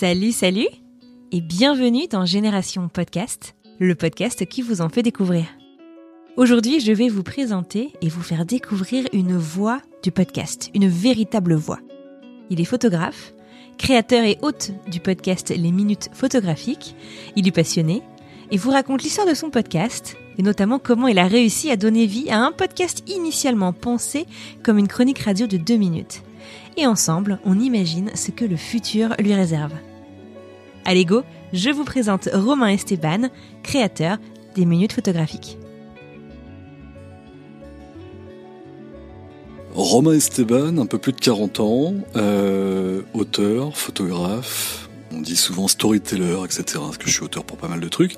Salut, salut et bienvenue dans Génération Podcast, le podcast qui vous en fait découvrir. Aujourd'hui, je vais vous présenter et vous faire découvrir une voix du podcast, une véritable voix. Il est photographe, créateur et hôte du podcast Les Minutes Photographiques, il est passionné et vous raconte l'histoire de son podcast et notamment comment il a réussi à donner vie à un podcast initialement pensé comme une chronique radio de deux minutes. Et ensemble, on imagine ce que le futur lui réserve. Allez go, je vous présente Romain Esteban, créateur des Minutes Photographiques. Romain Esteban, un peu plus de 40 ans, euh, auteur, photographe, on dit souvent storyteller, etc. Parce que je suis auteur pour pas mal de trucs.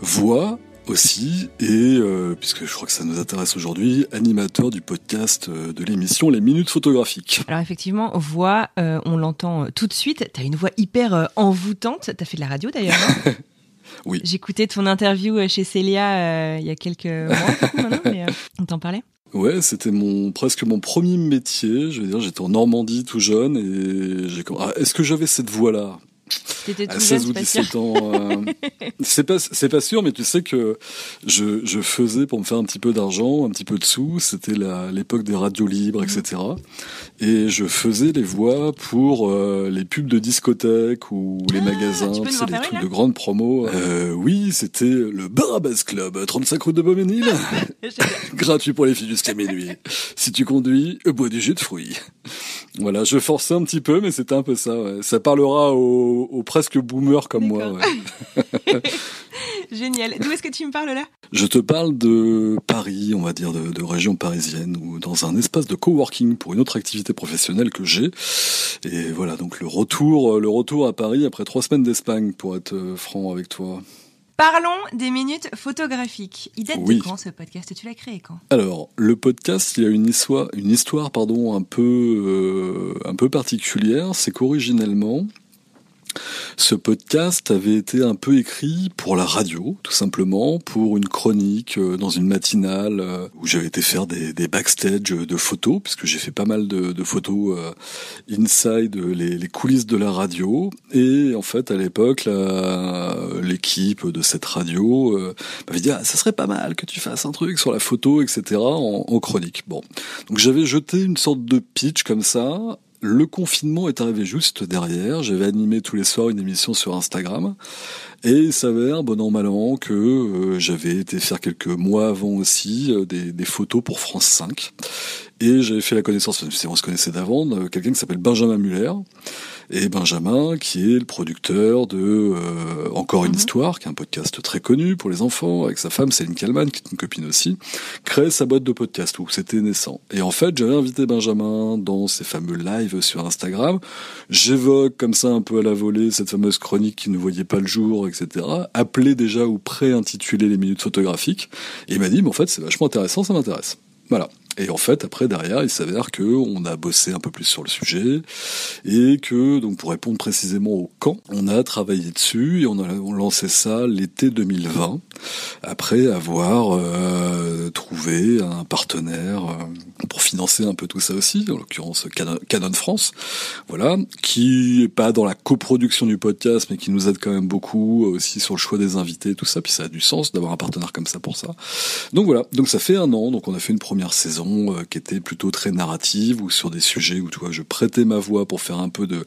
Voix aussi, et euh, puisque je crois que ça nous intéresse aujourd'hui, animateur du podcast euh, de l'émission Les Minutes Photographiques. Alors effectivement, voix, euh, on l'entend tout de suite. T'as une voix hyper envoûtante. T'as fait de la radio d'ailleurs. Oui. J'écoutais ton interview chez Célia il y a quelques mois maintenant, mais on t'en parlait? Ouais, c'était mon presque mon premier métier. Je veux dire, j'étais en Normandie tout jeune et j'ai. Ah, Est-ce que j'avais cette voix-là? T'étais à tout 16 jeune, ou c'est pas sûr. 17 ans. euh, c'est pas, c'est pas sûr, mais tu sais que je, je faisais pour me faire un petit peu d'argent, un petit peu de sous. C'était l'époque des radios libres, etc. Et je faisais les voix pour euh, les pubs de discothèques ou les magasins, en les faire une, trucs de grande promo. Euh, oui, c'était le Barabas Club, 35 rue de Beauménil. Gratuit pour les filles jusqu'à minuit. Si tu conduis, bois du jus de fruits. Voilà, je forçais un petit peu, mais c'était un peu ça. ouais. Ça parlera aux, aux presque boomers comme moi. Ouais. Génial. D'où est-ce que tu me parles là? Je te parle de Paris, on va dire de, de région parisienne, ou dans un espace de coworking pour une autre activité professionnelle que j'ai. Et voilà, donc le retour, le retour à Paris après trois semaines d'Espagne, pour être euh, franc avec toi. Parlons des minutes photographiques. Il date Oui. de quand ce podcast? Tu l'as créé quand? Alors, le podcast, il y a une histoire, une histoire, pardon, un peu, euh, un peu particulière. C'est qu'originellement, ce podcast avait été un peu écrit pour la radio, tout simplement, pour une chronique euh, dans une matinale euh, où j'avais été faire des, backstage de photos, puisque j'ai fait pas mal de, photos euh, inside les, coulisses de la radio. Et en fait, à l'époque, l'équipe de cette radio m'avait dit ah, ça serait pas mal que tu fasses un truc sur la photo, etc. en chronique. Bon, donc j'avais jeté une sorte de pitch comme ça. Le confinement est arrivé juste derrière. J'avais animé tous les soirs une émission sur Instagram. Et il s'avère, bon an, mal an, que euh, j'avais été faire quelques mois avant aussi euh, des, photos pour France 5. Et j'avais fait la connaissance, on se connaissait d'avant, quelqu'un qui s'appelle Benjamin Muller. Et Benjamin, qui est le producteur de euh, Encore une Mhm. histoire, qui est un podcast très connu pour les enfants, avec sa femme Céline Kalman, qui est une copine aussi, crée sa boîte de podcast où c'était naissant. Et en fait, j'avais invité Benjamin dans ses fameux lives sur Instagram. J'évoque comme ça un peu à la volée cette fameuse chronique qui ne voyait pas le jour, etc. Appelé déjà ou pré-intitulé les minutes photographiques. Et il m'a dit, mais en fait, c'est vachement intéressant, ça m'intéresse. Voilà. Et en fait, après, derrière, il s'avère que on a bossé un peu plus sur le sujet et que, donc, pour répondre précisément au quand, on a travaillé dessus et on a lancé ça l'été 2020 après avoir euh, trouvé un partenaire euh, pour financer un peu tout ça aussi, en l'occurrence Canon, France, voilà, qui est pas dans la coproduction du podcast, mais qui nous aide quand même beaucoup aussi sur le choix des invités, tout ça. Puis ça a du sens d'avoir un partenaire comme ça pour ça. Donc voilà, donc ça fait un an, donc on a fait une première saison euh, qui était plutôt très narrative ou sur des sujets où tu vois, je prêtais ma voix pour faire un peu de,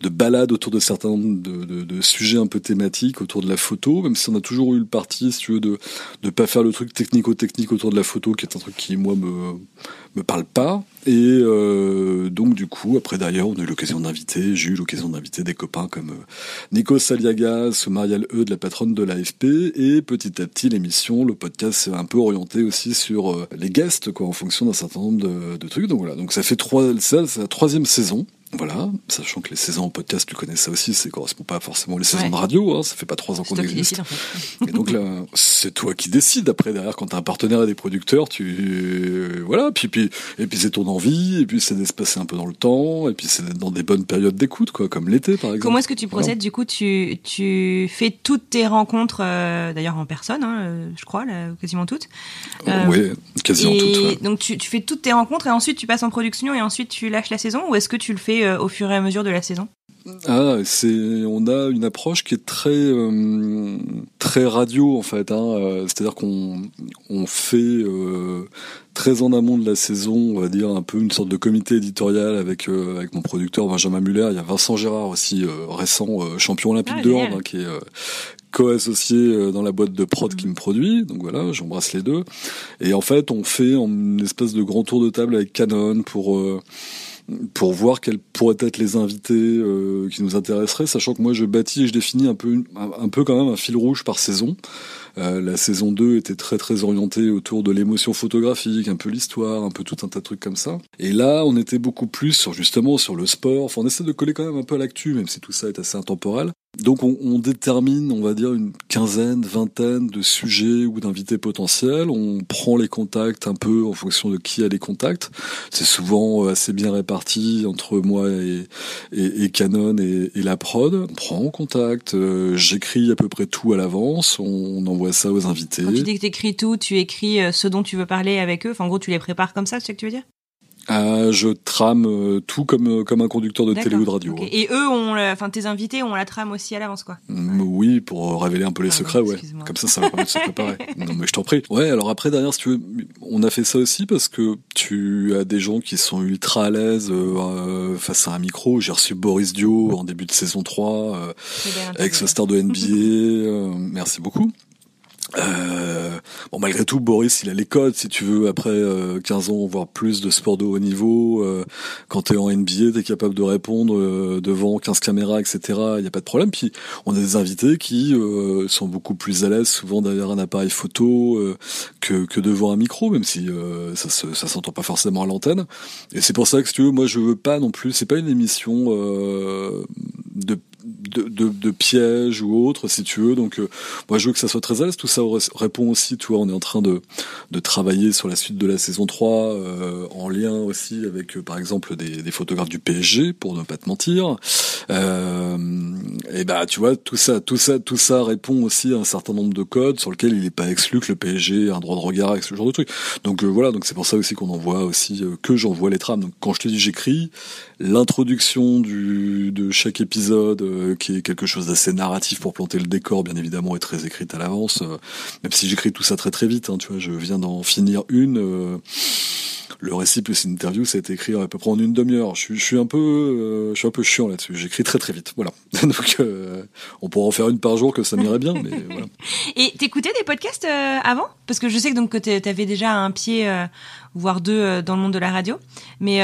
de balade autour de certains de, de, sujets un peu thématiques autour de la photo, même si on a toujours eu le parti, si tu veux, de de pas faire le truc technico-technique autour de la photo, qui est un truc qui moi me me parle pas. Et euh, donc du coup, après d'ailleurs, on a eu l'occasion d'inviter, j'ai eu l'occasion d'inviter des copains comme euh, Nico Saliagas ou Marielle E de la patronne de l'AFP. Et petit à petit, l'émission, le podcast s'est un peu orienté aussi sur euh, les guests, quoi, en fonction d'un certain nombre de, de, trucs. Donc voilà, donc ça fait trois, c'est la troisième saison. Voilà, sachant que les saisons en podcast, tu connais ça aussi, ça correspond pas forcément aux saisons de radio, hein, ça fait pas trois ans qu'on existe. et donc là, c'est toi qui décides. Après, derrière, quand t'as un partenaire et des producteurs, tu voilà, puis puis et puis c'est ton envie, et puis c'est d'espacer un peu dans le temps, et puis c'est d'être dans des bonnes périodes d'écoute, quoi, comme l'été par exemple. Comment est-ce que tu procèdes Du coup, tu tu fais toutes tes rencontres, euh, d'ailleurs en personne, hein, euh, je crois, là, quasiment toutes. Euh, oui, quasiment toutes. Ouais. Donc tu tu fais toutes tes rencontres et ensuite tu passes en production et ensuite tu lâches la saison, ou est-ce que tu le fais euh, au fur et à mesure de la saison? Ah, c'est on a une approche qui est très euh, très radio en fait. Hein. Euh, c'est-à-dire qu'on on fait euh, très en amont de la saison, on va dire un peu une sorte de comité éditorial avec avec mon producteur Benjamin Muller. Il y a Vincent Gérard aussi récent champion olympique ah, de hand hein, qui est co-associé dans la boîte de prod qui me produit. Donc voilà, j'embrasse les deux. Et en fait, on fait une espèce de grand tour de table avec Canon pour pour voir quels pourraient être les invités euh, qui nous intéresseraient, sachant que moi je bâtis et je définis un peu, un, peu quand même un fil rouge par saison. Euh, la saison 2 était très très orientée autour de l'émotion photographique, un peu l'histoire, un peu tout un tas de trucs comme ça. Et là, on était beaucoup plus sur justement sur le sport. On essaie de coller quand même un peu à l'actu, même si tout ça est assez intemporel. Donc on, on, détermine, on va dire, une quinzaine, vingtaine de sujets ou d'invités potentiels. On prend les contacts un peu en fonction de qui a les contacts. C'est souvent euh, assez bien réparti entre moi et, et, et Canon et, et, la prod. On prend contact, euh, j'écris à peu près tout à l'avance, on, envoie ça aux invités. Quand tu dis que tu écris tout, tu écris euh, ce dont tu veux parler avec eux. Enfin, en gros, tu les prépares comme ça, c'est ce que tu veux dire? Ah, je trame euh, tout comme euh, comme un conducteur de télé ou de radio. Et eux ont, enfin tes invités ont la trame aussi à l'avance quoi. Mm, oui, pour révéler un peu les secrets, ouais. Comme ça, ça va permettre de se préparer. non mais je t'en prie. Ouais, alors après derrière, si tu veux, on a fait ça aussi parce que tu as des gens qui sont ultra à l'aise euh, face à un micro. J'ai reçu Boris Dio en début de saison 3, ex-star de NBA. merci beaucoup. Euh, bon, malgré tout, Boris, il a les codes, si tu veux, après euh, 15 ans, voire plus de sport de haut niveau. Euh, quand t'es en NBA, t'es capable de répondre euh, devant 15 caméras, etc. Il n'y a pas de problème. Puis, on a des invités qui euh, sont beaucoup plus à l'aise, souvent derrière un appareil photo, que, que devant un micro, même si ça, se, ça s'entend pas forcément à l'antenne. Et c'est pour ça que, si tu veux, moi, je veux pas non plus, c'est pas une émission de de, de, pièges ou autres, si tu veux. Donc, euh, moi, je veux que ça soit très à l'aise. Tout ça répond aussi, tu vois, on est en train de, de travailler sur la suite de la saison 3, euh, en lien aussi avec, euh, par exemple, des, des, photographes du PSG, pour ne pas te mentir. et bah, tu vois, tout ça, tout ça, tout ça répond aussi à un certain nombre de codes sur lesquels il n'est pas exclu que le PSG ait un droit de regard avec ce genre de truc. Donc voilà, donc c'est pour ça aussi qu'on envoie aussi que j'envoie les trames. Donc quand je te dis j'écris, l'introduction du de chaque épisode euh, qui est quelque chose d'assez narratif pour planter le décor, bien évidemment, est très écrite à l'avance. Euh, même si j'écris tout ça très très vite, hein, tu vois, je viens d'en finir une. Euh, le récit plus une interview, ça a été écrit à peu près en une demi-heure. Je, je, suis un peu, je suis un peu chiant là-dessus. J'écris très très vite, voilà. Donc, on pourrait en faire une par jour que ça m'irait bien, mais voilà. Et t'écoutais des podcasts avant? Parce que je sais que donc que t'avais déjà un pied, voire deux, dans le monde de la radio, mais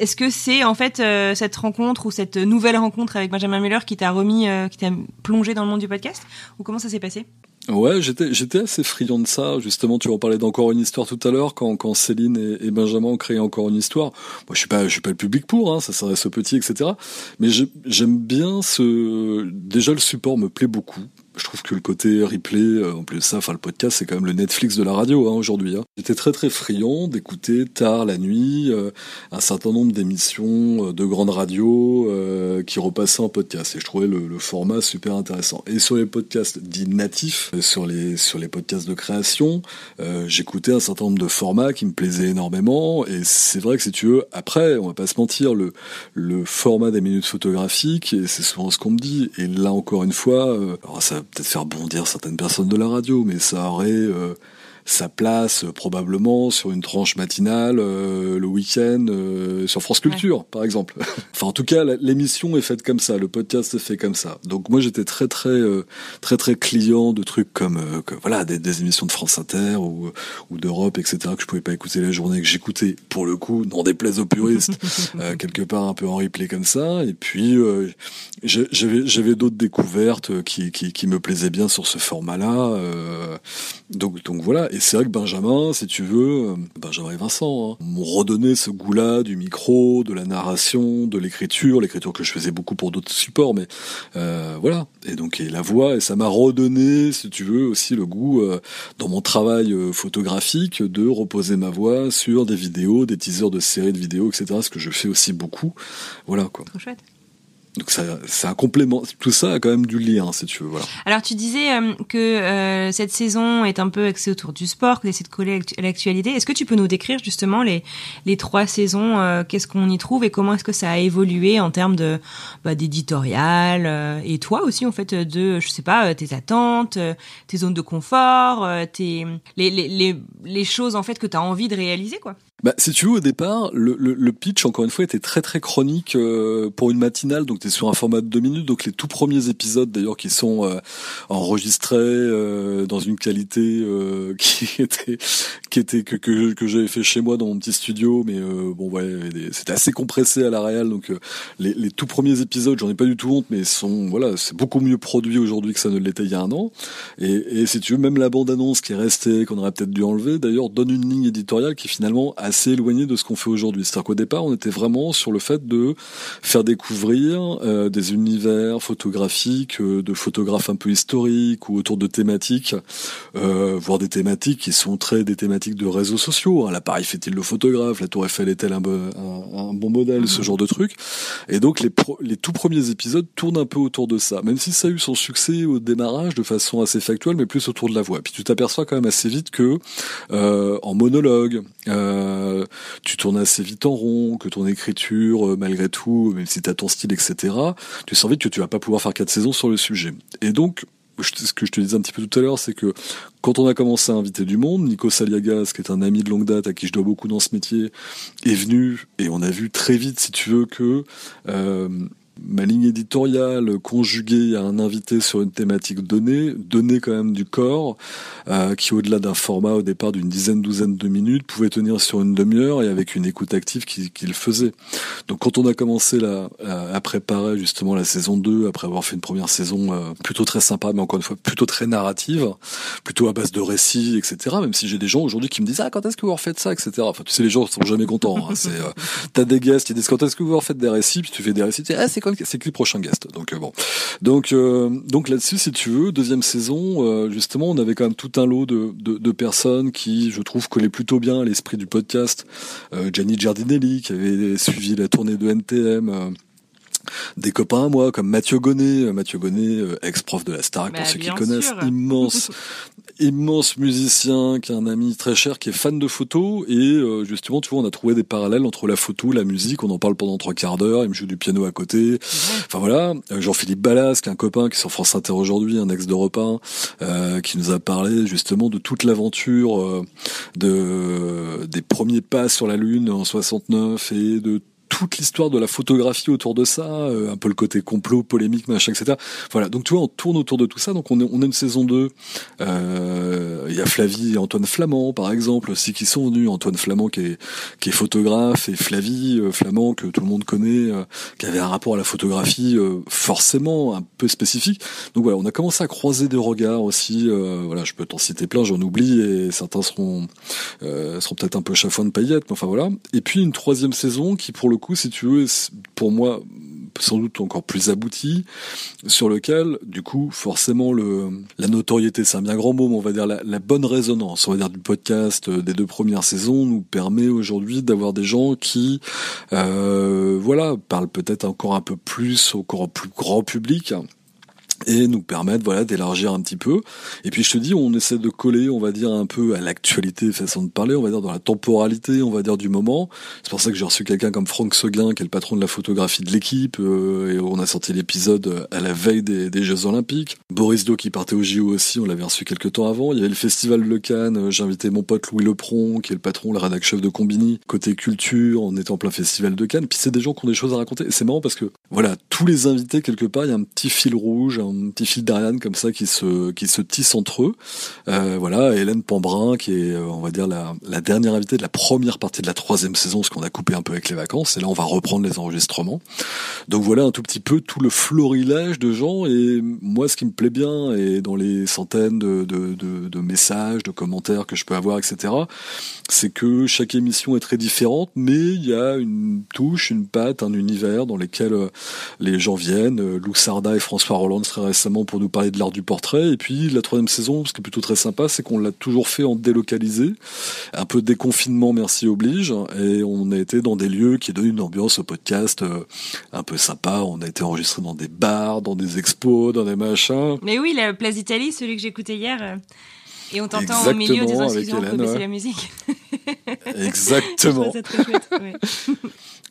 est-ce que c'est en fait euh, cette rencontre ou cette nouvelle rencontre avec Benjamin Muller qui t'a remis, euh, qui t'a plongé dans le monde du podcast Ou comment ça s'est passé? Ouais, j'étais assez friand de ça. Justement, tu en parlais d'encore une histoire tout à l'heure quand Céline et, et, Benjamin ont créé encore une histoire. Moi, je suis pas je suis pas le public pour, hein, ça s'adresse aux petits, etc. Mais j'aime bien ce déjà le support me plaît beaucoup je trouve que le côté replay, euh, en plus de ça, enfin le podcast, c'est quand même le Netflix de la radio hein, aujourd'hui. Hein. J'étais très très friand d'écouter tard la nuit euh, un certain nombre d'émissions euh, de grandes radios euh, qui repassaient en podcast, et je trouvais le, le, format super intéressant. Et sur les podcasts dits natifs, sur les sur les podcasts de création, j'écoutais un certain nombre de formats qui me plaisaient énormément. Et c'est vrai que si tu veux, après, on va pas se mentir, le le format des minutes photographiques, et c'est souvent ce qu'on me dit. Et là encore une fois, alors ça peut-être faire bondir certaines personnes de la radio, mais ça aurait, euh, sa place probablement sur une tranche matinale le week-end sur France Culture, par exemple. enfin, en tout cas, l'émission est faite comme ça, le podcast est fait comme ça. Donc moi, j'étais très très très très client de trucs comme voilà des, des, émissions de France Inter ou, ou d'Europe, etc. que je pouvais pas écouter la journée, que j'écoutais pour le coup, n'en déplaise aux puristes, quelque part un peu en replay comme ça. Et puis j'avais j'avais d'autres découvertes qui, qui, qui me plaisaient bien sur ce format-là. Euh, donc donc voilà. Et c'est vrai que Benjamin, si tu veux, Benjamin et Vincent, hein, m'ont redonné ce goût-là du micro, de la narration, de l'écriture, l'écriture que je faisais beaucoup pour d'autres supports, mais euh, voilà. Et donc et la voix, et ça m'a redonné, si tu veux, aussi le goût euh, dans mon travail euh, photographique de reposer ma voix sur des vidéos, des teasers de séries de vidéos, etc. Ce que je fais aussi beaucoup. Voilà quoi. Trop chouette. Donc c'est un complément. Tout ça a quand même du lien, si tu veux. Voilà. Alors tu disais euh, que euh, cette saison est un peu axée autour du sport, que tu essaies de coller à l'actualité. Est-ce que tu peux nous décrire justement les, trois saisons euh, Qu'est-ce qu'on y trouve et comment est-ce que ça a évolué en termes de bah, d'éditorial et toi aussi en fait de je sais pas tes attentes, tes zones de confort, tes les, les, les, les choses en fait que tu as envie de réaliser quoi? Bah, si tu veux, au départ, le, le, le, pitch, encore une fois, était très très chronique euh, pour une matinale, donc tu es sur un format de deux minutes, donc les tout premiers épisodes d'ailleurs qui sont euh, enregistrés euh, dans une qualité qui était qui était que que, que j'avais fait chez moi dans mon petit studio, mais bon ouais, c'était assez compressé à la réal, donc les, les, tout premiers épisodes, j'en ai pas du tout honte, mais sont voilà, c'est beaucoup mieux produit aujourd'hui que ça ne l'était il y a un an, et, et si tu veux, même la bande annonce qui est restée, qu'on aurait peut-être dû enlever, d'ailleurs donne une ligne éditoriale qui finalement a assez éloigné de ce qu'on fait aujourd'hui. C'est-à-dire qu'au départ, on était vraiment sur le fait de faire découvrir euh, des univers photographiques, euh, de photographes un peu historiques ou autour de thématiques, euh, voire des thématiques qui sont très des thématiques de réseaux sociaux. Hein. L'appareil fait-il le photographe? La Tour Eiffel est-elle un, un, bon modèle? Ce genre de trucs. Et donc les, les tout premiers épisodes tournent un peu autour de ça, même si ça a eu son succès au démarrage de façon assez factuelle, mais plus autour de la voix. Puis tu t'aperçois quand même assez vite que en monologue, euh, tu tournes assez vite en rond, que ton écriture, euh, malgré tout, même si t'as ton style, etc., tu sens vite que tu vas pas pouvoir faire quatre saisons sur le sujet. Et donc, ce que je te disais un petit peu tout à l'heure, c'est que quand on a commencé à inviter du monde, Nico Saliagas, qui est un ami de longue date à qui je dois beaucoup dans ce métier, est venu et on a vu très vite, si tu veux, que euh, ma ligne éditoriale conjuguée à un invité sur une thématique donnée, donnée quand même du corps, euh, qui au-delà d'un format au départ d'une dizaine, douzaine de minutes, pouvait tenir sur une demi-heure et avec une écoute active qu'il qui faisait. Donc quand on a commencé là, à préparer justement la saison 2, après avoir fait une première saison euh, plutôt très sympa, mais encore une fois plutôt très narrative, plutôt à base de récits, etc. Même si j'ai des gens aujourd'hui qui me disent ah quand est-ce que vous refaites ça, etc. Enfin tu sais les gens sont jamais contents. Hein. C'est euh, t'as des guests qui disent quand est-ce que vous refaites des récits, puis tu fais des récits, tu dis, ah c'est que les prochains guests. Donc euh, bon, donc euh, donc là-dessus, si tu veux, deuxième saison, euh, justement, on avait quand même tout un lot de, de, de personnes qui, je trouve, collaient plutôt bien à l'esprit du podcast. Gianni Giardinelli, qui avait suivi la tournée de NTM des copains à moi comme Mathieu Gonnet, Mathieu Gonnet, ex-prof de la Star, pour ceux qui connaissent, immense, immense musicien, qui est un ami très cher, qui est fan de photo, et euh, justement, tu vois, on a trouvé des parallèles entre la photo, la musique, on en parle pendant trois quarts d'heure, il me joue du piano à côté, enfin voilà, euh, Jean-Philippe Ballas, qui est un copain qui est sur France Inter aujourd'hui, un ex d'Europe 1, euh, qui nous a parlé justement de toute l'aventure de des premiers pas sur la Lune en 69 et de toute l'histoire de la photographie autour de ça, euh, un peu le côté complot, polémique, machin, etc. Voilà, donc tu vois, on tourne autour de tout ça. Donc on, est, on a une saison 2. Euh, il y a Flavie et Antoine Flamand, par exemple, aussi qui sont venus. Antoine Flamand qui est, qui est photographe et Flavie euh, Flamand que tout le monde connaît, qui avait un rapport à la photographie forcément un peu spécifique. Donc voilà, on a commencé à croiser des regards aussi. voilà, je peux t'en citer plein, j'en oublie et certains seront seront peut-être un peu chafouin de paillettes, mais enfin voilà. Et puis une troisième saison qui pour le si tu veux, pour moi, sans doute encore plus abouti, sur lequel, du coup, forcément, la notoriété, c'est un bien grand mot, mais on va dire la, bonne résonance, on va dire du podcast euh, des deux premières saisons, nous permet aujourd'hui d'avoir des gens qui, euh, voilà, parlent peut-être encore un peu plus, au plus grand public, et nous permettre voilà d'élargir un petit peu. Et puis je te dis on essaie de coller on va dire un peu à l'actualité façon de parler on va dire dans la temporalité on va dire du moment. C'est pour ça que j'ai reçu quelqu'un comme Franck Seguin qui est le patron de la photographie de l'équipe euh, et on a sorti l'épisode à la veille des, Jeux Olympiques. Boris Do qui partait au JO aussi on l'avait reçu quelques temps avant. Il y avait le festival de Cannes euh, j'ai invité mon pote Louis Lepron qui est le patron le rédac chef de Combini. Côté culture on était en plein festival de Cannes. Puis c'est des gens qui ont des choses à raconter. Et c'est marrant parce que voilà tous les invités quelque part il y a un petit fil rouge petit fil d'Ariane comme ça qui se qui se tisse entre eux. Euh, voilà, Hélène Pambrin qui est, euh, on va dire la, dernière invitée de la première partie de la troisième saison, ce qu'on a coupé un peu avec les vacances. Et là, on va reprendre les enregistrements. Donc voilà un tout petit peu tout le florilège de gens. Et moi, ce qui me plaît bien, et dans les centaines de, de, messages, de commentaires que je peux avoir, etc., c'est que chaque émission est très différente, mais il y a une touche, une patte, un univers dans lesquels euh, les gens viennent. Lou Sarda et François Roland très récemment pour nous parler de l'art du portrait. Et puis la troisième saison, ce qui est plutôt très sympa, c'est qu'on l'a toujours fait en délocalisé, un peu déconfinement, merci oblige, et on a été dans des lieux qui donnent une ambiance au podcast euh, un peu sympa. On a été enregistré dans des bars, dans des expos, dans des machins. Mais oui, la Place d'Italie, celui que j'écoutais hier. Euh, et on t'entend au milieu des excusez on baisser la musique. Exactement.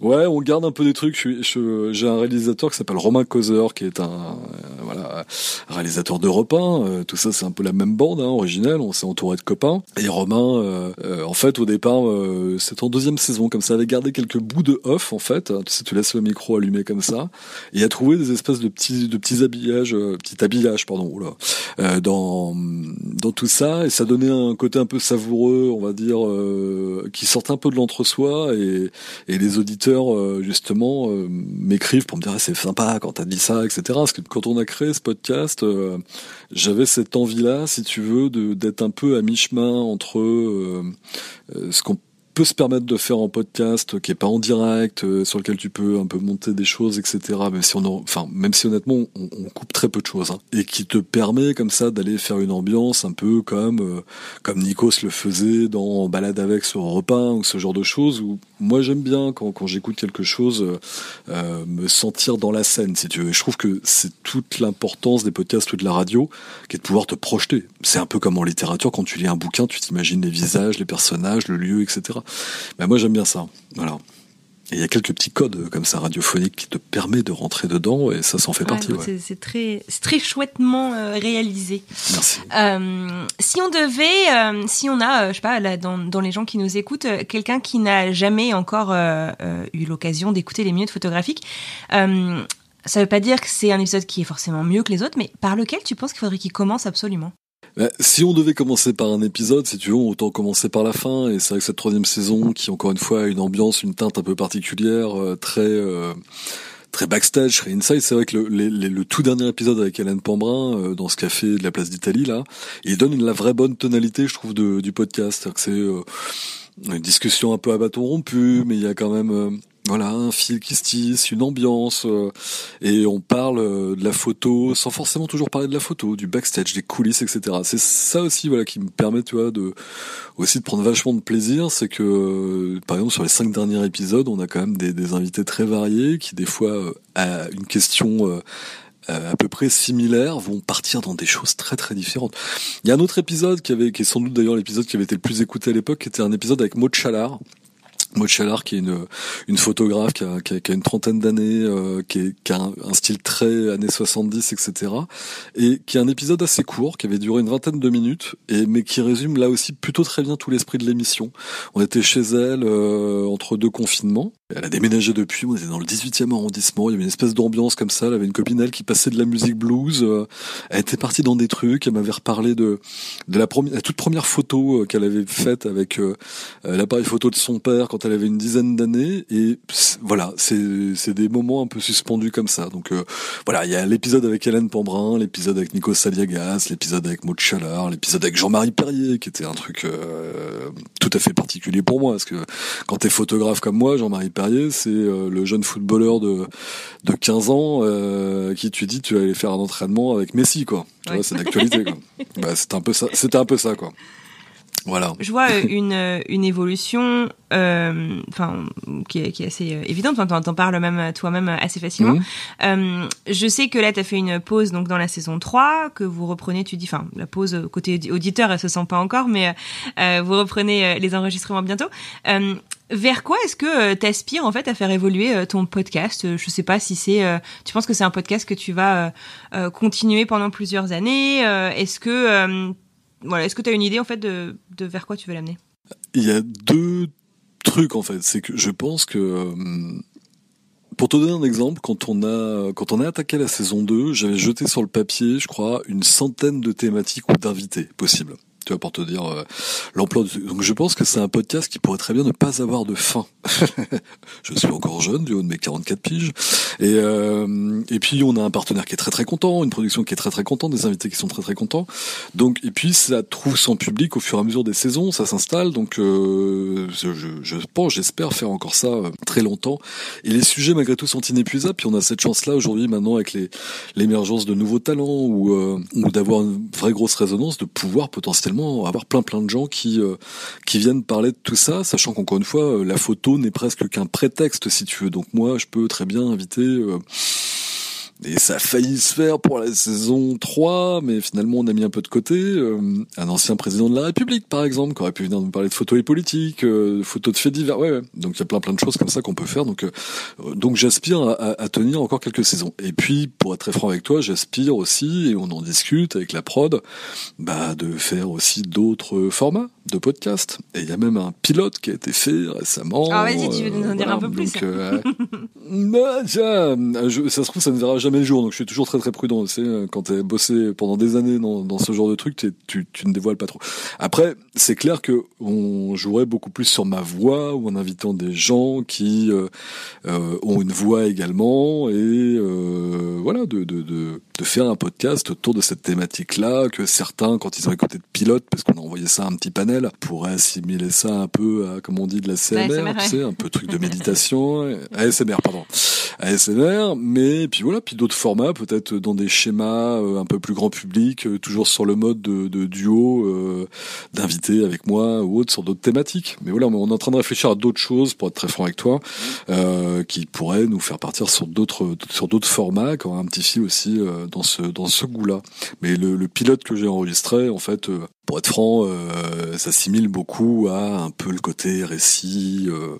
Ouais, on garde un peu des trucs. J'ai un réalisateur qui s'appelle Romain Causeur, qui est un euh, voilà réalisateur d'Europe 1. Euh, tout ça, c'est un peu la même bande hein, originelle. On s'est entouré de copains. Et Romain, euh, en fait, au départ, c'est en deuxième saison, comme ça, avait gardé quelques bouts de off, en fait. Tu sais, tu laisses le micro allumé comme ça, et il a trouvé des espèces de petits de petits habillages, petits habillages, pardon, oula, dans dans tout ça, et ça donnait un côté un peu savoureux, on va dire, qui sortait un peu de l'entre-soi, et les auditeurs euh, justement euh, m'écrivent pour me dire ah, c'est sympa quand t'as dit ça, etc. Parce que quand on a créé ce podcast, euh, j'avais cette envie-là, si tu veux, d'être un peu à mi-chemin entre ce qu'on peut se permettre de faire en podcast, qui est pas en direct, euh, sur lequel tu peux un peu monter des choses, etc. Même si on, enfin, même si honnêtement, on, coupe très peu de choses, hein. et qui te permet comme ça d'aller faire une ambiance un peu comme euh, comme Nikos le faisait dans Balade avec sur Europe 1 ou ce genre de choses. Où moi j'aime bien quand, quand j'écoute quelque chose, euh, me sentir dans la scène, si tu veux. Et je trouve que c'est toute l'importance des podcasts ou de la radio, qui est de pouvoir te projeter. C'est un peu comme en littérature, quand tu lis un bouquin, tu t'imagines les visages, les personnages, le lieu, etc. Moi j'aime bien ça. Voilà. Et il y a quelques petits codes comme ça radiophoniques qui te permet de rentrer dedans et ça s'en fait partie. C'est très, très chouettement euh, réalisé. Merci. Euh, si on devait, euh, si on a, je sais pas, là, dans, dans, les gens qui nous écoutent, quelqu'un qui n'a jamais encore eu l'occasion d'écouter les minutes photographiques, ça ne veut pas dire que c'est un épisode qui est forcément mieux que les autres, mais par lequel tu penses qu'il faudrait qu'il commence absolument? Si on devait commencer par un épisode, si tu veux, autant commencer par la fin. Et c'est vrai que cette troisième saison, qui encore une fois a une ambiance, une teinte un peu particulière, euh, très euh, très backstage, très inside. C'est vrai que le, le, tout dernier épisode avec Hélène Pambrin euh, dans ce café de la place d'Italie là, il donne une, la vraie bonne tonalité, je trouve, de, du podcast. C'est une discussion un peu à bâton rompu, mais il y a quand même voilà, un fil qui se tisse, une ambiance, euh, et on parle euh, de la photo sans forcément toujours parler de la photo, du backstage, des coulisses, etc. C'est ça aussi, voilà, qui me permet, tu vois, de aussi de prendre vachement de plaisir, c'est que, euh, par exemple, sur les cinq derniers épisodes, on a quand même des, des invités très variés qui, des fois, à une question à peu près similaires vont partir dans des choses très très différentes. Il y a un autre épisode qui avait, qui est sans doute d'ailleurs l'épisode qui avait été le plus écouté à l'époque, qui était un épisode avec Maud Chalard, Maud qui est une, une photographe qui a, qui a, une trentaine d'années, euh, qui, qui, a un, style très années 70, etc. Et qui a un épisode assez court, qui avait duré une vingtaine de minutes, et mais qui résume là aussi plutôt très bien tout l'esprit de l'émission. On était chez elle euh, entre deux confinements. Elle a déménagé depuis, on était dans le 18e arrondissement, il y avait une espèce d'ambiance comme ça, elle avait une copine elle qui passait de la musique blues, euh, elle était partie dans des trucs, elle m'avait reparlé de, la, première, la toute première photo qu'elle avait faite avec l'appareil photo de son père quand elle avait une dizaine d'années et voilà, c'est des moments un peu suspendus comme ça. Donc euh, voilà, il y a l'épisode avec Hélène Pambrin, l'épisode avec Nico Saliagas, l'épisode avec Maud Chalard, l'épisode avec Jean-Marie Perrier qui était un truc euh, tout à fait particulier pour moi parce que quand t'es photographe comme moi, Jean-Marie Perrier, c'est euh, le jeune footballeur de de 15 ans qui tu dis tu vas aller faire un entraînement avec Messi quoi. Tu vois, c'est d'actualité quoi. bah, c'est un peu ça, c'était un peu ça quoi. Voilà. Je vois euh, une, euh, une évolution, euh, enfin, qui, est, qui est assez euh, évidente. Enfin, t'en parles même toi-même assez facilement. Mhm. Euh, je sais que là, t'as fait une pause donc dans la saison 3, que vous reprenez. Tu dis, enfin, la pause euh, côté audi- auditeur, elle se sent pas encore, mais euh, vous reprenez euh, les enregistrements bientôt. Vers quoi est-ce que euh, t'aspires en fait à faire évoluer euh, ton podcast? Euh, Je sais pas si c'est. tu penses que c'est un podcast que tu vas continuer pendant plusieurs années Est-ce que voilà, est-ce que tu as une idée en fait de, de vers quoi tu veux l'amener? Il y a deux trucs en fait. C'est que je pense que pour te donner un exemple, quand on a quand on a attaqué la saison 2, j'avais jeté sur le papier, je crois, une centaine de thématiques ou d'invités possibles. Pour te dire euh, Donc je pense que c'est un podcast qui pourrait très bien ne pas avoir de fin. je suis encore jeune, du haut de mes 44 piges. Et, euh, et puis on a un partenaire qui est très très content, une production qui est très très contente, des invités qui sont très très contents. Donc et puis ça trouve son public au fur et à mesure des saisons, ça s'installe. Donc euh, je, je- pense, j'espère faire encore ça euh, très longtemps. Et les sujets malgré tout sont inépuisables. Puis on a cette chance là aujourd'hui maintenant avec l'émergence de nouveaux talents ou ou d'avoir une vraie grosse résonance, de pouvoir potentiellement avoir plein plein de gens qui euh, qui viennent parler de tout ça, sachant qu'encore une fois euh, la photo n'est presque qu'un prétexte si tu veux. Donc moi je peux très bien inviter euh, et ça a failli se faire pour la saison 3, mais finalement on a mis un peu de côté. euh, un ancien président de la République, par exemple, qui aurait pu venir nous parler de photos et politique, euh, photos de faits divers. Ouais, ouais. Donc il y a plein plein de choses comme ça qu'on peut faire. Donc, euh, donc j'aspire à, à- à tenir encore quelques saisons. Et puis, pour être très franc avec toi, j'aspire aussi, et on en discute avec la prod, bah, de faire aussi d'autres formats de podcast. Et il y a même un pilote qui a été fait récemment. Ah, vas-y, tu veux nous en dire un peu plus. Donc, euh, bah, tiens, je- ça se trouve, ça ne verra jamais le jour, donc je suis toujours très très prudent. Tu sais, quand t'as bossé pendant des années dans, dans ce genre de truc, tu, tu ne dévoiles pas trop. Après, c'est clair que on jouerait beaucoup plus sur ma voix ou en invitant des gens qui euh, euh, ont une voix également et euh, voilà, de, de, de, de faire un podcast autour de cette thématique-là que certains, quand ils ont écouté de pilote, parce qu'on a envoyé ça à un petit panel, pourraient assimiler ça un peu à, comme on dit, de la CMR, tu sais, un peu truc de méditation, ASMR, pardon. ASMR, mais puis voilà, puis d'autres formats, peut-être dans des schémas euh, un peu plus grand public, euh, toujours sur le mode de, de duo, euh, d'invités avec moi ou autre sur d'autres thématiques. Mais voilà, on est en train de réfléchir à d'autres choses, pour être très franc avec toi, euh, qui pourraient nous faire partir sur d'autres sur d'autres formats, auraient un petit fil aussi euh, dans ce dans ce goût-là. Mais le, le pilote que j'ai enregistré, en fait, euh, pour être franc, euh, s'assimile beaucoup à un peu le côté récit. euh,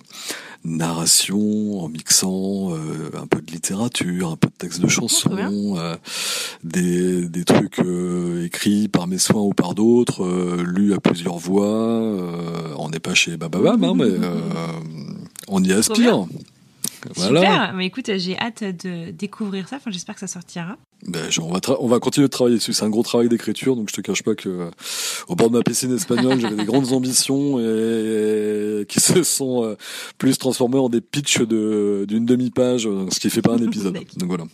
narration en mixant euh, un peu de littérature, un peu de texte de bien. chansons, des, des trucs écrits par mes soins ou par d'autres, lus à plusieurs voix. on n'est pas chez Bababam, hein, mais euh, on y aspire. Voilà. Super. Mais écoute, j'ai hâte de découvrir ça. Enfin, j'espère que ça sortira. Ben, on, va on va continuer de travailler dessus. C'est un gros travail d'écriture, donc je te cache pas que euh, au bord de ma piscine espagnole, j'avais des grandes ambitions et qui se sont euh, plus transformées en des pitchs de d'une demi-page, euh, ce qui fait pas un épisode. Donc voilà.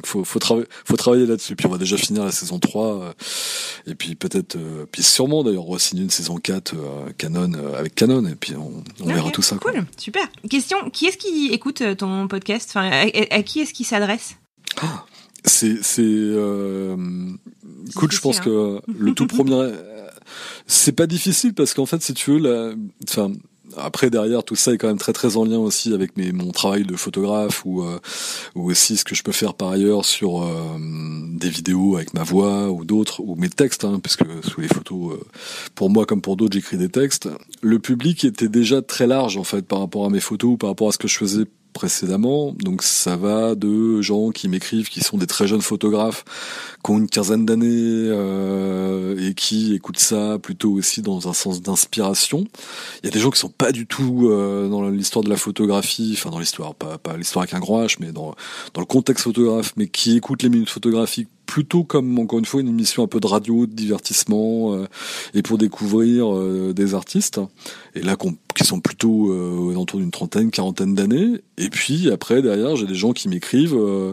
Donc faut faut, trava- faut travailler là-dessus. Puis on va déjà finir la saison 3 euh, et puis peut-être euh, puis sûrement d'ailleurs on va signer une saison 4 euh, Canon avec Canon et puis on, on verra tout ça. quoi. Cool, super. Question qui est-ce qui écoute ton podcast? Enfin, à, qui est-ce qui s'adresse? C'est c'est euh, écoute, je pense difficile, hein. que le tout premier c'est pas difficile parce qu'en fait si tu veux la enfin après derrière tout ça est quand même très très en lien aussi avec mes mon travail de photographe ou euh, ou aussi ce que je peux faire par ailleurs sur euh, des vidéos avec ma voix ou d'autres ou mes textes hein, puisque sous les photos euh, pour moi comme pour d'autres j'écris des textes. Le public était déjà très large en fait par rapport à mes photos ou par rapport à ce que je faisais précédemment. Donc ça va de gens qui m'écrivent, qui sont des très jeunes photographes, qui ont une quinzaine d'années euh, et qui écoutent ça plutôt aussi dans un sens d'inspiration. Il y a des gens qui sont pas du tout euh, dans l'histoire de la photographie, enfin dans l'histoire, pas, pas l'histoire avec un grand H, mais dans, dans le contexte photographe, mais qui écoutent les minutes photographiques plutôt comme encore une fois une émission un peu de radio, de divertissement euh, et pour découvrir euh, des artistes et là qui sont plutôt euh, aux alentours d'une trentaine, quarantaine d'années. Et puis après derrière j'ai des gens qui m'écrivent euh,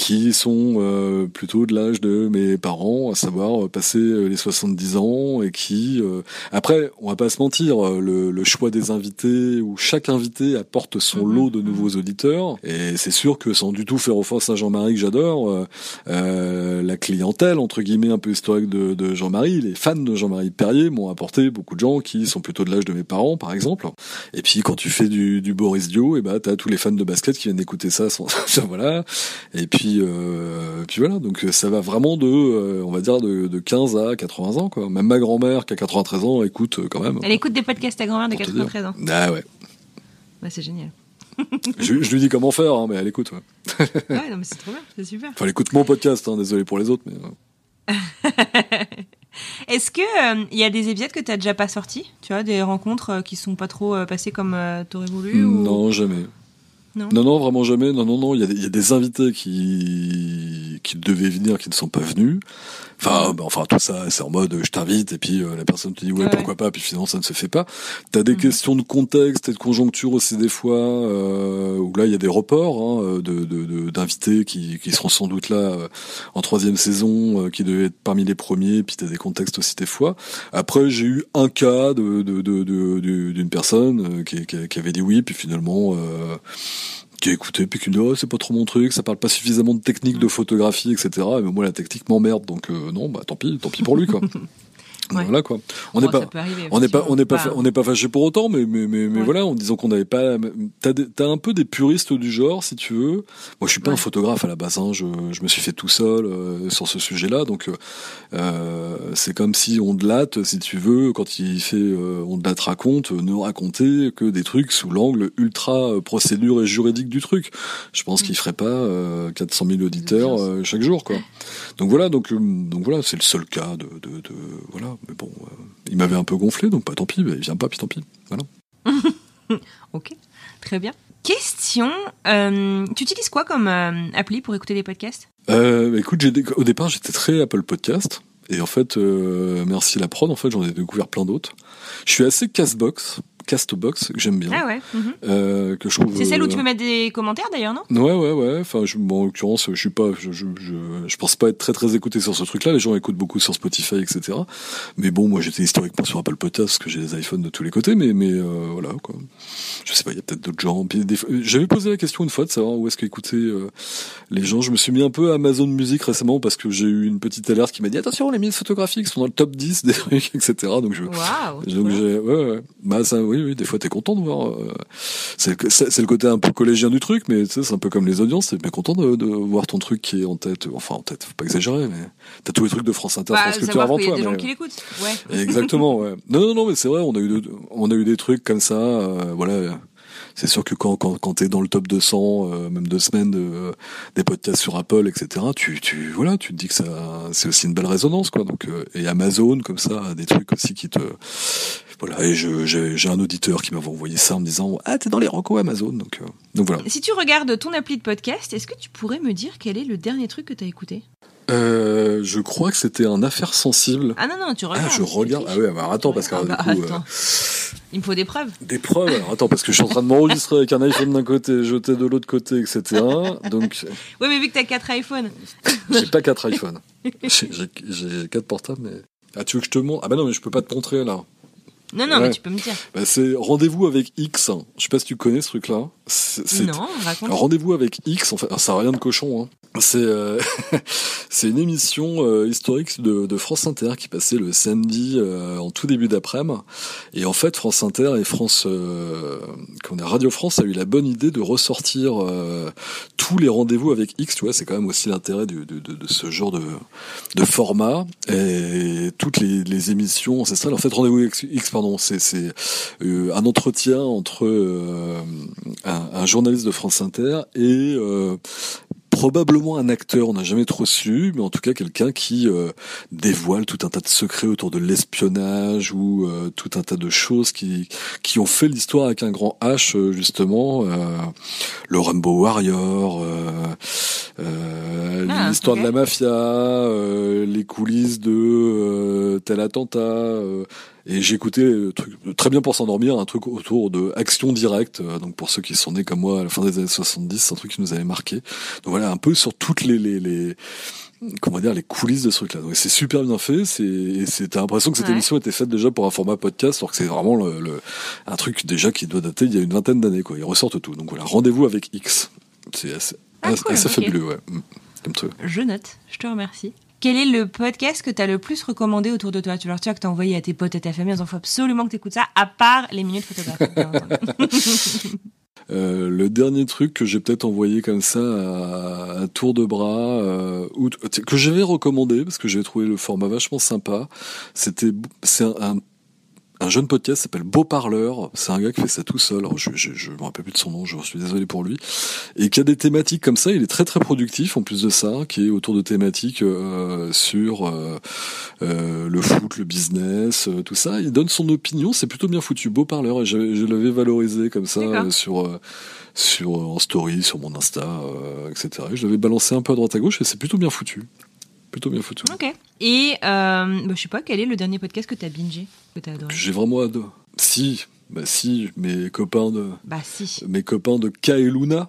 qui sont euh, plutôt de l'âge de mes parents, à savoir euh, passer euh, les 70 ans et qui après on va pas se mentir, le, le, choix des invités où chaque invité apporte son Mhm. lot de nouveaux auditeurs et c'est sûr que sans du tout faire offense à Jean-Marie que j'adore, euh, la clientèle entre guillemets un peu historique de, de Jean-Marie, les fans de Jean-Marie Perrier m'ont apporté beaucoup de gens qui sont plutôt de l'âge de mes parents par exemple. Et puis quand tu fais du, du Boris Dio, et bah t'as tous les fans de basket qui viennent écouter ça, sans- voilà. Et puis euh, puis voilà, donc ça va vraiment de, euh, on va dire de, de 15 à 80 ans quoi. Même ma grand-mère qui a 93 ans écoute euh, quand même. Elle écoute des podcasts ta grand-mère de pour te dire. 93 ans. Ah ouais. Bah, c'est génial. je, je lui dis comment faire, hein, mais elle écoute. Ouais. Ouais, non, mais c'est trop bien, c'est super. Enfin, elle écoute mon podcast. Hein, désolé pour les autres, mais euh, Est-ce que il y a des épisodes que t'as déjà pas sortis? Tu vois, des rencontres euh, qui sont pas trop euh, passées comme euh, t'aurais voulu ou... non jamais. Non. non, non, vraiment jamais. Non, non, non. Il y, a des- il y a des invités qui qui devaient venir, qui ne sont pas venus. Enfin, bah, enfin tout ça, c'est en mode je t'invite et puis euh, la personne te dit ouais, Ouais, pourquoi pas, puis finalement ça ne se fait pas. T'as des Mhm. questions de contexte et de conjoncture aussi des fois euh, où là il y a des reports hein, euh, de de- de- d'invités qui qui seront sans doute là euh, en troisième saison, euh, qui devaient être parmi les premiers. Puis t'as des contextes aussi des fois. Après j'ai eu un cas de de de de- de- d'une personne euh, qui, qui qui avait dit oui, puis finalement. Qui a écouté puis qui dit oh, c'est pas trop mon truc ça parle pas suffisamment de technique de photographie etc mais moi la technique m'emmerde donc euh, non bah tant pis tant pis pour lui quoi Ouais. voilà quoi on n'est pas arriver, on n'est pas on n'est pas fa- on n'est pas fâché pour autant mais mais mais, mais Ouais. voilà en disant qu'on n'avait pas t'as t'as un peu des puristes du genre si tu veux moi je suis pas Ouais. un photographe à la base hein, je je me suis fait tout seul euh, sur ce sujet là donc euh, euh, c'est comme si on latte si tu veux quand il fait euh, on te raconte euh, ne raconter que des trucs sous l'angle ultra euh, procédure et juridique du truc je pense Mm. qu'il ferait pas euh, 400 000 auditeurs euh, chaque jour quoi donc voilà donc donc voilà c'est le seul cas de, de, de voilà mais bon euh, il m'avait un peu gonflé donc pas tant pis mais il vient pas puis tant pis voilà Ok, très bien. Question, euh, tu utilises quoi comme euh, appli pour écouter des podcasts? Écoute, au départ, j'étais très Apple Podcast. Et en fait, merci la prod, en fait, j'en ai découvert plein d'autres. Je suis assez Castbox, Castbox, que j'aime bien. Ah ouais. mhm. euh, que je trouve. C'est celle où tu peux mettre des commentaires d'ailleurs, non? Ouais, ouais, ouais. Enfin, je, bon, en l'occurrence, je suis pas, je, je, je, je pense pas être très, très écouté sur ce truc-là. Les gens écoutent beaucoup sur Spotify, etc. Mais bon, moi, j'étais historiquement sur Apple Podcast parce que j'ai des iPhones de tous les côtés. Mais, mais euh, voilà, quoi. Je sais pas, il y a peut-être d'autres gens. J'avais posé la question une fois de savoir où est-ce qu'écoutaient euh, les gens. Je me suis mis un peu à Amazon Music récemment parce que j'ai eu une petite alerte qui m'a dit attention, les mises photographiques sont dans le top 10 des trucs, etc. Donc je, Waouh. donc j'ai, ouais, ouais. Bah ça, oui, oui. Des fois, t'es content de voir. euh, c'est, le- côté un peu collégien du truc, mais tu c'est un peu comme les audiences. T'es bien content de, de voir ton truc qui est en tête. Enfin, en tête, faut pas exagérer, mais t'as tous les trucs de France Inter, Bah, France Culture avant qu'il y a toi. des gens mais- qui l'écoutent. Ouais. Exactement, ouais. Non, non, non, mais c'est vrai, on a eu, de- on a eu des trucs comme ça, euh, voilà. C'est sûr que quand, quand, quand t'es dans le top 200, euh, même deux semaines de, des podcasts sur Apple, etc., tu, tu, voilà, tu te dis que ça, c'est aussi une belle résonance, quoi. Donc, euh, et Amazon, comme ça, des trucs aussi qui te, voilà. Et j'ai, un auditeur qui m'avait envoyé ça en me disant, ah, t'es dans les recos Amazon, donc, euh, donc voilà. Si tu regardes ton appli de podcast, est-ce que tu pourrais me dire quel est le dernier truc que tu as écouté? Euh, je crois que c'était un affaire sensible. Ah non, non, tu regardes. Ah, je regarde. Ah ouais, alors attends, parce que Ah alors, bah, du coup, euh. Il me faut des preuves. Des preuves. Alors, attends, parce que je suis en train de m'enregistrer avec un iPhone d'un côté, jeté de l'autre côté, etc. Donc, Oui, mais vu que t'as 4 iPhones. j'ai pas quatre iPhones. J'ai j'ai- j'ai quatre portables, mais. Ah, tu veux que je te montre? Ah, bah non, mais je peux pas te montrer là. Non, non, Ouais. mais tu peux me dire. Bah, c'est Rendez-vous avec X. Je sais pas si tu connais ce truc-là. Non, raconte. Rendez-vous avec X, en fait, ça n'a rien de cochon. Hein. C'est euh, c'est une émission euh, historique de, de France Inter qui passait le samedi euh, en tout début d'après-midi. Et en fait, France Inter et France, euh, comment dire, Radio France a eu la bonne idée de ressortir euh, tous les rendez-vous avec X. Tu vois, c'est quand même aussi l'intérêt de, de, de ce genre de, de format. Et toutes les, les émissions ancestrales. En fait, rendez-vous avec X, pardon, c'est c'est euh, un entretien entre euh, un, un journaliste de France Inter et euh, probablement un acteur, on n'a jamais trop su, mais en tout cas quelqu'un qui euh, dévoile tout un tas de secrets autour de l'espionnage ou euh, tout un tas de choses qui qui ont fait l'histoire avec un grand H euh, justement, euh, le Rainbow Warrior, euh, euh, Ah, l'histoire de la mafia, euh, les coulisses de euh, tel attentat. Et j'ai écouté euh, truc, très bien pour s'endormir, un truc autour de action directe. euh, donc pour ceux qui sont nés comme moi à la fin des années 70, c'est un truc qui nous avait marqué. Donc voilà, un peu sur toutes les, les, les comment dire les coulisses de ce truc-là. Donc c'est super bien fait. C'est, et c'est t'as l'impression que cette Ouais. émission était faite déjà pour un format podcast, alors que c'est vraiment le, le- un truc déjà qui doit dater il y a une vingtaine d'années. Quoi. Ils ressortent tout. Donc voilà, rendez-vous avec X. C'est assez, Ah, cool, assez fabuleux, ouais. Mm. Comme truc. Je note, je te remercie. Quel est le podcast que tu as le plus recommandé autour de toi? Tu vois, tu que tu as envoyé à tes potes et ta famille en faut absolument que tu écoutes ça, à part les minutes photographiques. Euh, le dernier truc que j'ai peut-être envoyé comme ça à, à tour de bras, euh, ou, que j'avais recommandé parce que j'ai trouvé le format vachement sympa, c'était un, un jeune podcast qui s'appelle Beau Parleur. C'est un gars qui fait ça tout seul. Alors, je, je, je me rappelle plus de son nom, je suis désolé pour lui. Et qui a des thématiques comme ça. Il est très très productif en plus de ça, qui est autour de thématiques euh, sur euh, euh, le foot, le business, tout ça. Il donne son opinion. C'est plutôt bien foutu. Beau Parleur. Et je, je l'avais valorisé comme ça euh, sur euh, sur en story, sur mon Insta, euh, etc. Et je l'avais balancé un peu à droite à gauche et c'est plutôt bien foutu. Plutôt bien foutu. ok. Et euh, bah, je sais pas, quel est le dernier podcast que tu as bingé, que tu as adoré? J'ai vraiment adoré. Si, bah si, mes copains de Bah si. mes copains de Kaeluna,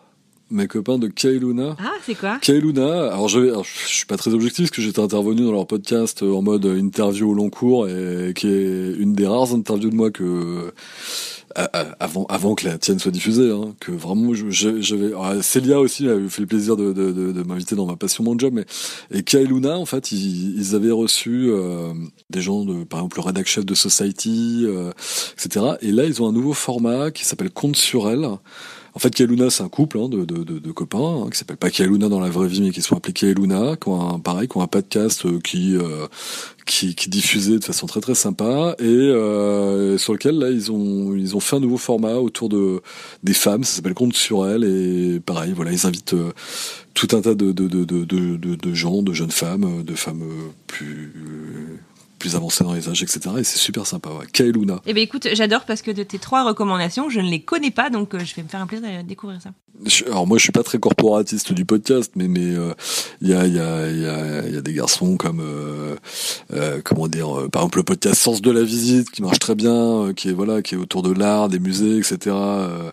mes copains de Kaeluna. Ah, c'est quoi? Kaeluna, alors je, alors je suis pas très objectif parce que j'étais intervenu dans leur podcast en mode interview au long cours et qui est une des rares interviews de moi que avant avant que la tienne soit diffusée, hein, que vraiment j'avais alors, Célia aussi a fait le plaisir de, de, de, de m'inviter dans ma passion mon job, mais et Kaeluna en fait ils, ils avaient reçu euh, des gens de par exemple le rédac chef de Society, euh, etc. Et là ils ont un nouveau format qui s'appelle Compte sur elle. En fait, Kaeluna, c'est un couple hein, de, de, de, de copains hein, qui s'appelle pas Kaeluna dans la vraie vie, mais qui sont appelés Kaeluna, qui ont un, pareil, qui ont un podcast euh, qui, euh, qui qui diffusait de façon très très sympa et euh, sur lequel là ils ont ils ont fait un nouveau format autour de des femmes. Ça s'appelle Compte sur elles et pareil, voilà, ils invitent euh, tout un tas de de, de, de, de, gens, de jeunes femmes, de femmes euh, plus plus avancées dans les âges, etc. Et c'est super sympa. Ouais. Kaeluna. Eh ben écoute, j'adore parce que de tes trois recommandations, je ne les connais pas, donc euh, je vais me faire un plaisir de découvrir ça. Alors moi je suis pas très corporatiste du podcast mais mais euh, il y a il y a y a il y a des garçons comme euh, euh, comment dire euh, par exemple le podcast Sens de la visite qui marche très bien euh, qui est voilà qui est autour de l'art des musées etc euh,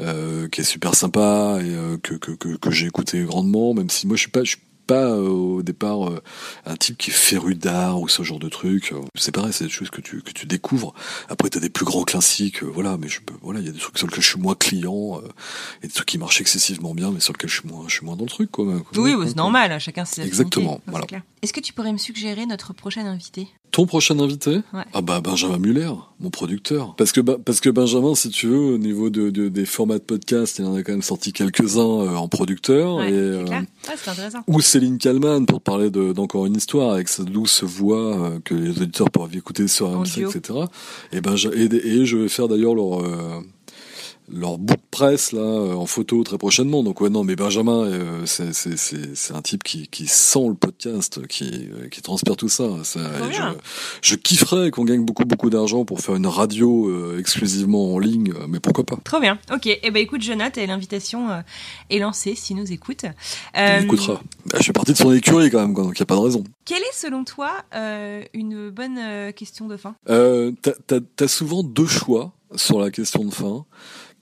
euh, qui est super sympa et euh, que que que, que j'ai écouté grandement même si moi je suis pas je suis pas euh, au départ euh, un type qui est féru d'art ou ce genre de truc. C'est pareil c'est des choses que tu que tu découvres. Après t'as des plus grands classiques euh, voilà mais je peux voilà il y a des trucs sur lesquels je suis moins client et des trucs qui marchent excessivement bien, mais sur lesquels je suis moins, je suis moins dans le truc, quoi. Oui, c'est normal, chacun ses Exactement, voilà. Est-ce que tu pourrais me suggérer notre prochain invité? Ton prochain invité Ouais. Ah bah Benjamin Muller, mon producteur. Parce que Ba- parce que Benjamin, si tu veux, au niveau de, de- des formats de podcast, il en a quand même sorti quelques-uns euh, en producteur. Ouais, et, euh. Ouais, ou Céline Kallmann pour parler de- d'encore une histoire avec sa douce voix euh, que les auditeurs peuvent écouter sur RMC, etc. Et ben et, et je vais faire d'ailleurs leur euh, leur bout de presse là euh, en photo très prochainement. Donc ouais non mais Benjamin euh, c'est c'est c'est c'est un type qui qui sent le podcast, qui euh, qui transpire tout ça. ça et je, kifferais qu'on gagne beaucoup beaucoup d'argent pour faire une radio euh, exclusivement en ligne, euh, mais pourquoi pas Trop bien. Ok. Eh ben écoute, et l'invitation euh, est lancée si nous écoute. Euh, écoutera. Bah, je fais partie de son écurie quand même, quoi, donc il y a pas de raison. Quelle est selon toi euh, une bonne question de fin? Euh, t'as- T'as t'as souvent deux choix sur la question de fin,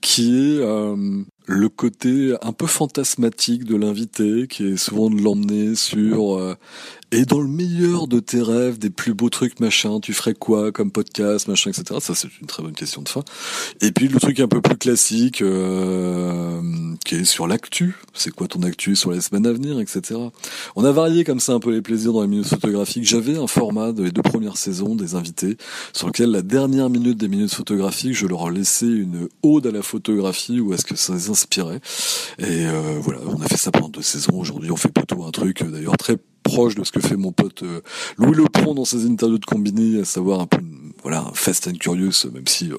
qui est euh, le côté un peu fantasmatique de l'invité, qui est souvent de l'emmener sur euh, et dans le meilleur de tes rêves, des plus beaux trucs, machin, tu ferais quoi comme podcast, machin, etc. Ça, c'est une très bonne question de fin. Et puis le truc un peu plus classique, euh, qui est sur l'actu. C'est quoi ton actu sur les semaines à venir, etc. On a varié comme ça un peu les plaisirs dans les minutes photographiques. J'avais un format de les deux premières saisons des invités sur lequel la dernière minute des minutes photographiques, je leur laissais une ode à la photographie ou est-ce que ça les inspirait. Et euh, voilà, on a fait ça pendant deux saisons. Aujourd'hui, on fait plutôt un truc euh, d'ailleurs très proche de ce que fait mon pote euh, Louis Lepron dans ses interviews de combiné, à savoir un peu voilà un Fast and Curious, même si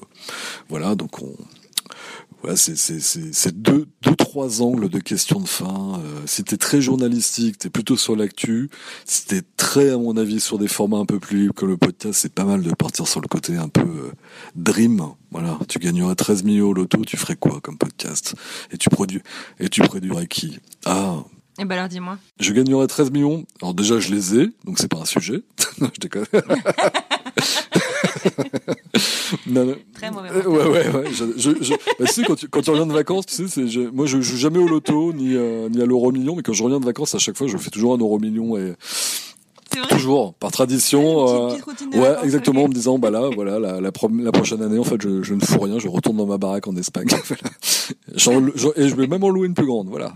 voilà donc on voilà, c'est deux deux trois angles de questions de fin. Euh, si t'es très journalistique, t'es plutôt sur l'actu. Si t'es très, à mon avis, sur des formats un peu plus libres que le podcast, c'est pas mal de partir sur le côté un peu euh, dream. Voilà, tu gagnerais 13 millions au loto, tu ferais quoi comme podcast? Et tu produis et tu produirais qui? Ah, Eh ben alors dis-moi. je gagnerais 13 millions. Alors déjà, je les ai, donc c'est pas un sujet. Non, je déconne. Très mauvais. Euh, ouais, ouais, ouais. Je, je, je... Bah, tu sais, quand tu, quand tu reviens de vacances, tu sais, c'est, je, moi, je joue jamais au loto ni, euh, ni à l'euro million, mais quand je reviens de vacances, à chaque fois, je fais toujours un euro million et vrai. toujours par tradition. Une euh, petite Ouais, vacances, exactement, en me disant, bah là, voilà, la, la, pro- la prochaine année, en fait, je, je ne fous rien, je retourne dans ma baraque en Espagne. Et je vais même en louer une plus grande, voilà.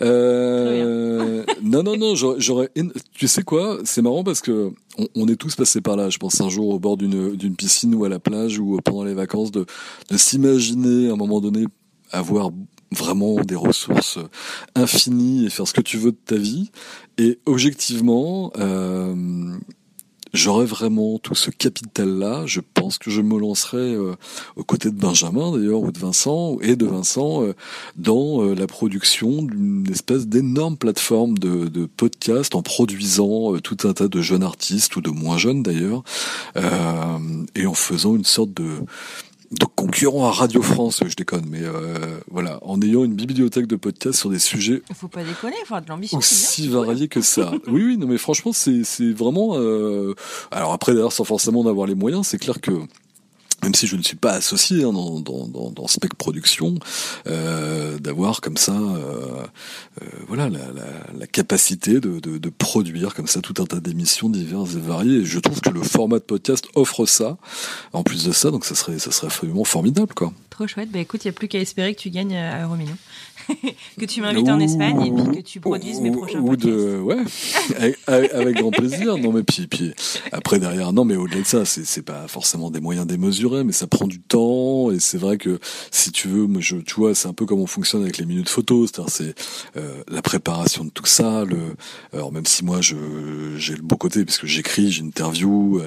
Euh, non, non, non, j'aurais, tu sais quoi, c'est marrant parce que on, on est tous passés par là, je pense, un jour au bord d'une, d'une piscine ou à la plage ou pendant les vacances, de, de s'imaginer à un moment donné avoir vraiment des ressources infinies et faire ce que tu veux de ta vie. Et objectivement, euh, j'aurais vraiment tout ce capital-là. Je pense que je me lancerais euh, aux côtés de Benjamin d'ailleurs ou de Vincent et de Vincent euh, dans euh, la production d'une espèce d'énorme plateforme de, de podcast en produisant euh, tout un tas de jeunes artistes ou de moins jeunes d'ailleurs euh, et en faisant une sorte de de concurrent à Radio France, je déconne, mais euh, voilà, en ayant une bibliothèque de podcasts sur des sujets Faut pas déconner, faut avoir de l'ambition. aussi bien. varié que ça. Oui, oui, non, mais franchement, c'est c'est vraiment. euh, Alors après, d'ailleurs, sans forcément en avoir les moyens, c'est clair que. Même si je ne suis pas associé hein, dans, dans, dans, dans Spec Production, euh, d'avoir comme ça, euh, euh, voilà, la, la, la capacité de, de, de produire comme ça tout un tas d'émissions diverses et variées. Et je trouve que le format de podcast offre ça. En plus de ça, donc ça serait, ça serait absolument formidable, quoi. Trop chouette. Bah écoute, il n'y a plus qu'à espérer que tu gagnes euh, à Euromillion. que tu m'invites en Espagne et puis que tu produises mes prochains ou podcasts. de ouais avec, grand plaisir non mais puis puis après derrière non mais au-delà de ça c'est pas forcément des moyens démesurés mais ça prend du temps et c'est vrai que si tu veux je tu vois c'est un peu comme on fonctionne avec les minutes photos c'est-à-dire c'est euh, la préparation de tout ça le alors même si moi je j'ai le beau côté parce que j'écris j'interview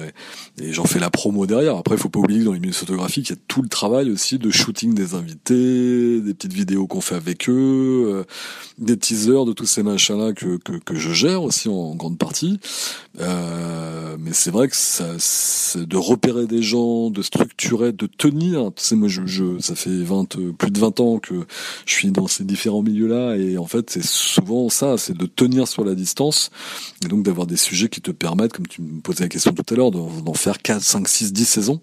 et, et j'en fais la promo derrière après il faut pas oublier que dans les minutes photographiques il y a tout le travail aussi de shooting des invités des petites vidéos qu'on fait avec eux euh, des teasers de tous ces machins là que, que, que je gère aussi en grande partie. Euh, mais c'est vrai que ça de repérer des gens de structurer de tenir. Tu sais moi je, je ça fait 20 euh, plus de 20 ans que je suis dans ces différents milieux là et en fait c'est souvent ça c'est de tenir sur la distance et donc d'avoir des sujets qui te permettent comme tu me posais la question tout à l'heure d'en faire 4 5 6 10 saisons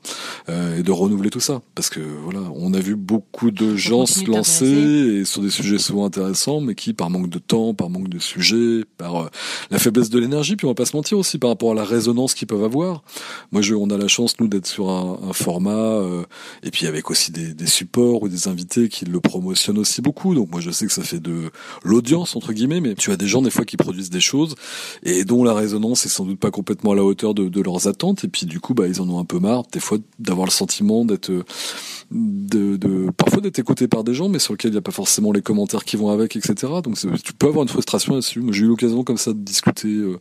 euh, et de renouveler tout ça. Parce que voilà a vu beaucoup de gens se lancer et sur des sujets souvent intéressants mais qui par manque de temps par manque de sujets par euh, la faiblesse de l'énergie puis on va pas se mentir aussi par rapport à la résonance qu'ils peuvent avoir. Moi je on a la chance nous d'être sur un, un format euh, et puis avec aussi des, des supports ou des invités qui le promotionnent aussi beaucoup. Donc moi je sais que ça fait de l'audience entre guillemets mais tu as des gens des fois qui produisent des choses et dont la résonance est sans doute pas complètement à la hauteur de, de leurs attentes. Et puis du coup bah ils en ont un peu marre des fois d'avoir le sentiment d'être euh, parfois d'être écouté par des gens mais sur lequel il n'y a pas forcément les commentaires qui vont avec etc donc tu peux avoir une frustration là-dessus. Moi j'ai eu l'occasion comme ça de discuter euh,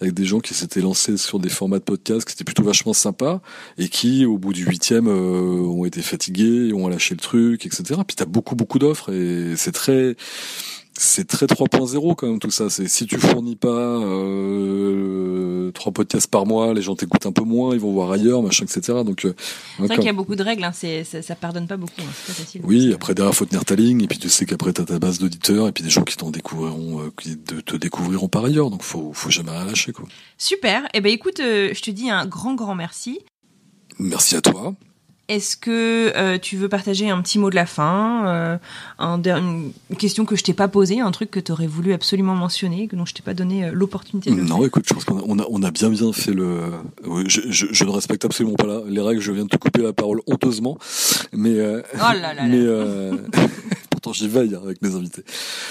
avec des gens qui s'étaient lancés sur des formats de podcast qui étaient plutôt vachement sympas et qui au bout du huitième euh, ont été fatigués ont lâché le truc etc puis t'as beaucoup beaucoup d'offres et c'est très c'est très 3.0 quand même tout ça. Si tu fournis pas euh, trois podcasts par mois, les gens t'écoutent un peu moins, ils vont voir ailleurs, machin, etc. Donc euh, C'est vrai qu'il y a beaucoup de règles, hein, c'est, ça, ça pardonne pas beaucoup, hein, c'est pas facile. oui, après derrière faut tenir ta ligne et puis tu sais qu'après t'as ta base d'auditeurs et puis des gens qui t'en découvriront, euh, qui te, te découvriront par ailleurs. Donc faut faut jamais rien lâcher quoi. Super. Eh ben écoute, euh, je te dis un grand grand merci. Merci à toi. Est-ce que euh, tu veux partager un petit mot de la fin, euh, un une question que je t'ai pas posée, un truc que tu aurais voulu absolument mentionner, que dont je t'ai pas donné euh, l'opportunité de Non, écoute, je pense qu'on a, on a, bien bien fait le. je, je, je ne respecte absolument pas la- les règles. Je viens de te couper la parole honteusement, mais euh, Oh là là là. mais pourtant j'y veille hein, avec mes invités.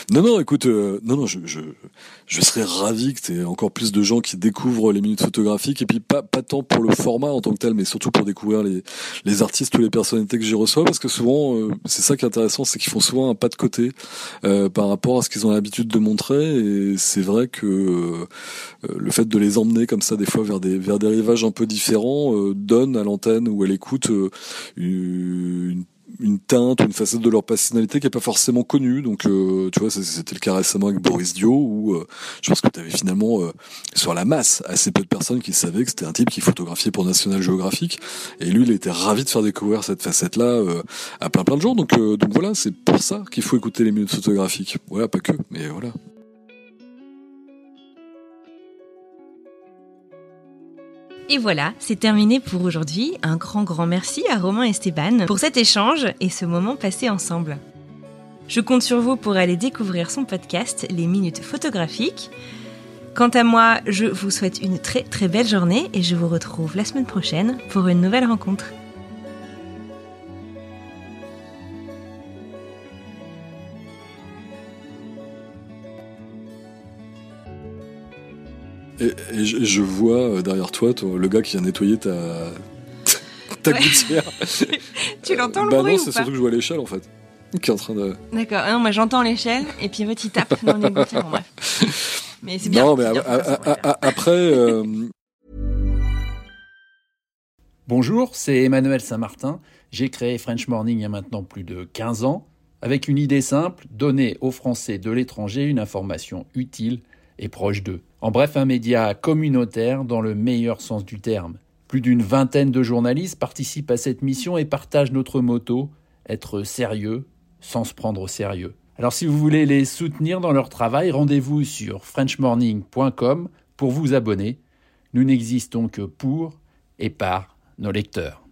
Non, non, écoute, euh, non, non, je, je, je serais ravi que tu aies encore plus de gens qui découvrent les minutes photographiques et puis pas pas tant pour le format en tant que tel, mais surtout pour découvrir les les artistes ou les personnalités que j'y reçois, parce que souvent euh, c'est ça qui est intéressant, c'est qu'ils font souvent un pas de côté euh, par rapport à ce qu'ils ont l'habitude de montrer, et c'est vrai que euh, le fait de les emmener comme ça des fois vers des vers des rivages un peu différents euh, donne à l'antenne où elle écoute euh, une une teinte ou une facette de leur personnalité qui est pas forcément connue. Donc euh, tu vois c'était le cas récemment avec Boris Dio où euh, je pense que tu avais finalement euh, sur la masse assez peu de personnes qui savaient que c'était un type qui photographiait pour National Geographic. Et lui il était ravi de faire découvrir cette facette là à plein plein de gens. Donc donc voilà c'est pour ça qu'il faut écouter les minutes photographiques. Voilà pas que mais voilà Et voilà, c'est terminé pour aujourd'hui. Un grand grand merci à Romain et Esteban pour cet échange et ce moment passé ensemble. Je compte sur vous pour aller découvrir son podcast Les Minutes Photographiques. Quant à moi, je vous souhaite une très très belle journée et je vous retrouve la semaine prochaine pour une nouvelle rencontre. Et, je, vois euh, derrière toi, le gars qui a nettoyé ta, ta gouttière. tu l'entends le bah bruit non, c'est surtout que je vois l'échelle en fait. Qui est en train de. D'accord, non, moi j'entends l'échelle et puis l'autre il tape dans les gouttières. bref. Mais c'est bien. Non, mais après. Euh, Bonjour, c'est Emmanuel Saint-Martin. J'ai créé French Morning il y a maintenant plus de 15 ans avec une idée simple, donner aux Français de l'étranger une information utile et proche d'eux. En bref, un média communautaire dans le meilleur sens du terme. Plus d'une vingtaine de journalistes participent à cette mission et partagent notre motto être sérieux sans se prendre au sérieux. Alors si vous voulez les soutenir dans leur travail, rendez-vous sur frenchmorning.com pour vous abonner. Nous n'existons que pour et par nos lecteurs.